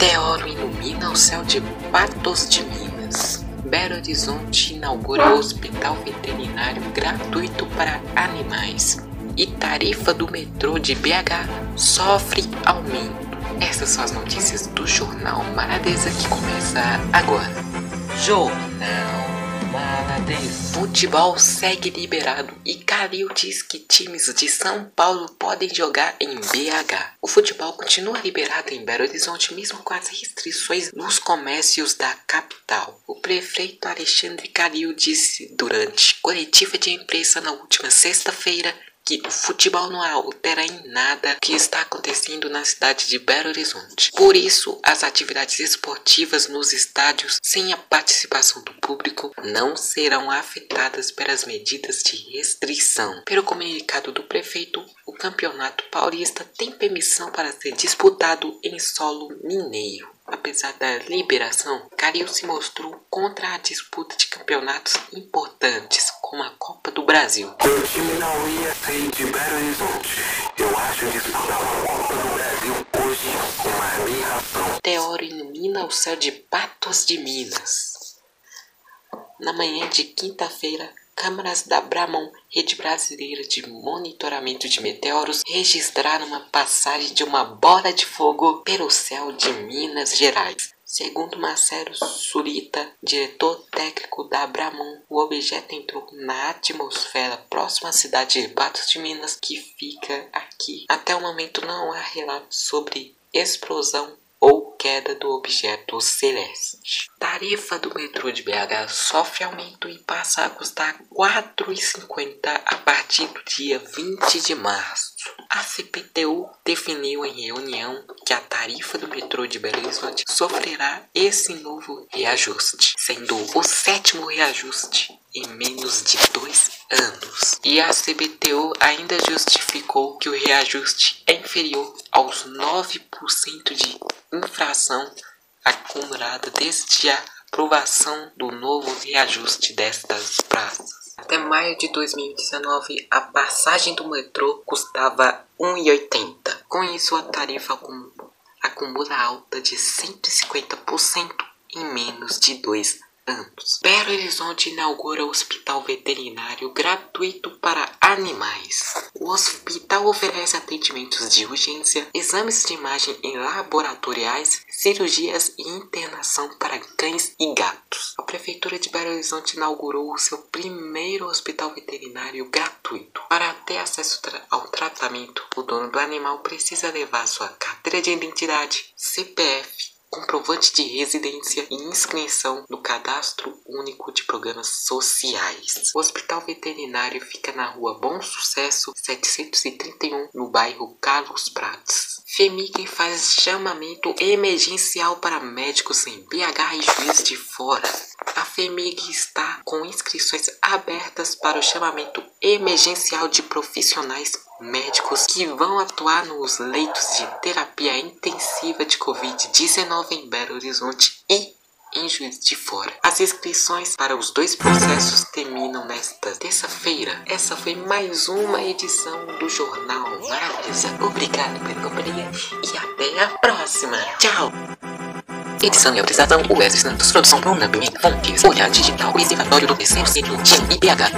Meteoro ilumina o céu de Patos de Minas. Belo Horizonte inaugura hospital veterinário gratuito para animais. E tarifa do metrô de BH sofre aumento. Essas são as notícias do Jornal Maradeza que começa agora. Jornal. Futebol segue liberado e Calil diz que times de São Paulo podem jogar em BH. O futebol continua liberado em Belo Horizonte mesmo com as restrições nos comércios da capital. O prefeito Alexandre Calil disse durante coletiva de imprensa na última sexta-feira que o futebol não altera em nada o que está acontecendo na cidade de Belo Horizonte. Por isso, as atividades esportivas nos estádios sem a participação do público não serão afetadas pelas medidas de restrição. Pelo comunicado do prefeito, o Campeonato Paulista tem permissão para ser disputado em solo mineiro. Apesar da liberação, Calil se mostrou contra a disputa de campeonatos importantes, como a Copa do Brasil. Meu time não ia sair de Belo Horizonte. Eu acho disputar a Copa do Brasil hoje uma aberração. Teoro ilumina o céu de Patos de Minas. Na manhã de quinta-feira, câmeras da Bramon, rede brasileira de monitoramento de meteoros, registraram uma passagem de uma bola de fogo pelo céu de Minas Gerais. Segundo Marcelo Surita, diretor técnico da Bramon, o objeto entrou na atmosfera próxima à cidade de Patos de Minas, que fica aqui. Até o momento não há relatos sobre explosão queda do objeto celeste. Tarifa do metrô de BH sofre aumento e passa a custar R$ 4,50 a partir do dia 20 de março. A CPTU definiu em reunião que a tarifa do metrô de Belo Horizonte sofrerá esse novo reajuste, sendo o sétimo reajuste em menos de dois anos. E a CBTU ainda justificou que o reajuste é inferior aos 9% de infração acumulada desde a aprovação do novo reajuste destas praças. Até maio de 2019, a passagem do metrô custava R$ 1,80. Com isso, a tarifa acumula alta de 150% em menos de dois anos. Belo Horizonte inaugura hospital veterinário gratuito para animais. O hospital oferece atendimentos de urgência, exames de imagem em laboratoriais, cirurgias e internação para cães e gatos. A Prefeitura de Belo Horizonte inaugurou o seu primeiro hospital veterinário gratuito. Para ter acesso ao tratamento, o dono do animal precisa levar sua carteira de identidade, CPF, comprovante de residência e inscrição no Cadastro Único de Programas Sociais. O Hospital Veterinário fica na rua Bom Sucesso 731, no bairro Carlos Prates. FEMIG faz chamamento emergencial para médicos em BH e Juiz de Fora. A FEMIG está com inscrições abertas para o chamamento emergencial de profissionais médicos que vão atuar nos leitos de terapia intensiva de Covid-19 em Belo Horizonte e em Juiz de Fora. As inscrições para os dois processos terminam nesta terça-feira. Essa foi mais uma edição do Jornal Maravilhosa. Obrigado pela companhia e até a próxima. Tchau! Edição e apresentação, Wesley Santos. Produção, Bruna Pimenta. Fontes, Olhar Digital, Observatório do Terceiro Ciclo, Tim e PH.